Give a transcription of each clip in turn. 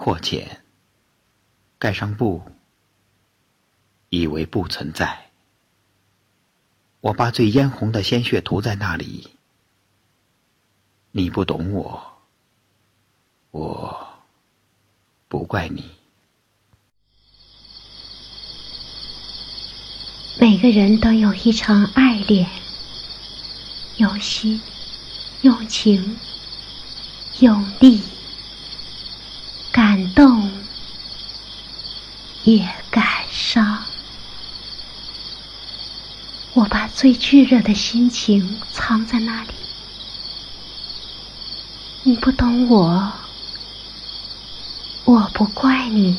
或浅，盖上布，以为不存在。我把最嫣红的鲜血涂在那里。你不懂我，我不怪你。每个人都有一场爱恋，有心，有情，有力。感动，也感伤。我把最炙热的心情藏在那里。你不懂我，我不怪你。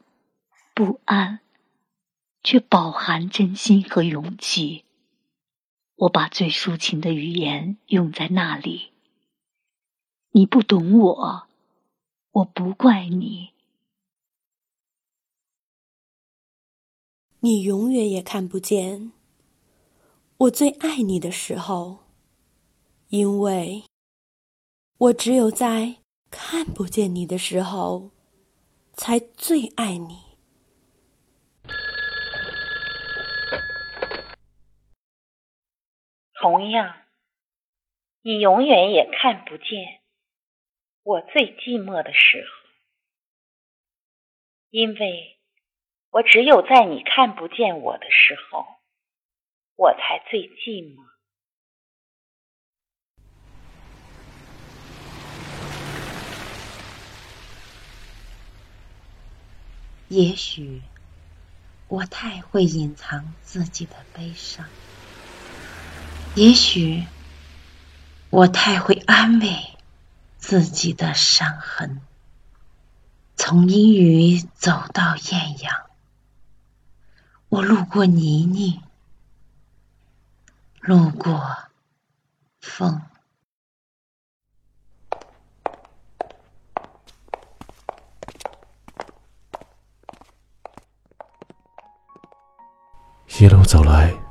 不安，却饱含真心和勇气。我把最抒情的语言用在那里。你不懂我，我不怪你。你永远也看不见我最爱你的时候，因为我只有在看不见你的时候，才最爱你。同样，你永远也看不见我最寂寞的时候，因为我只有在你看不见我的时候，我才最寂寞。也许我太会隐藏自己的悲伤。也许我太会安慰自己的伤痕，从阴雨走到艳阳，我路过泥泞，路过风，一路走来。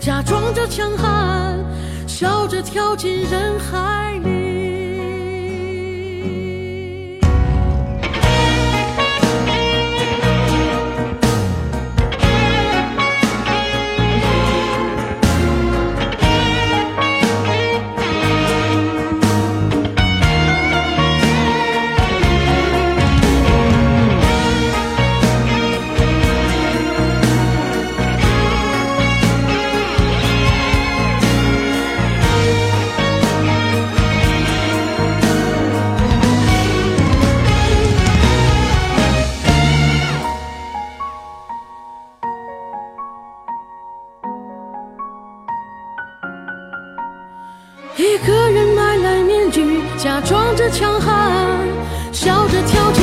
假装着强悍，笑着跳进人海里。一个人买来面具，假装着强悍，笑着跳进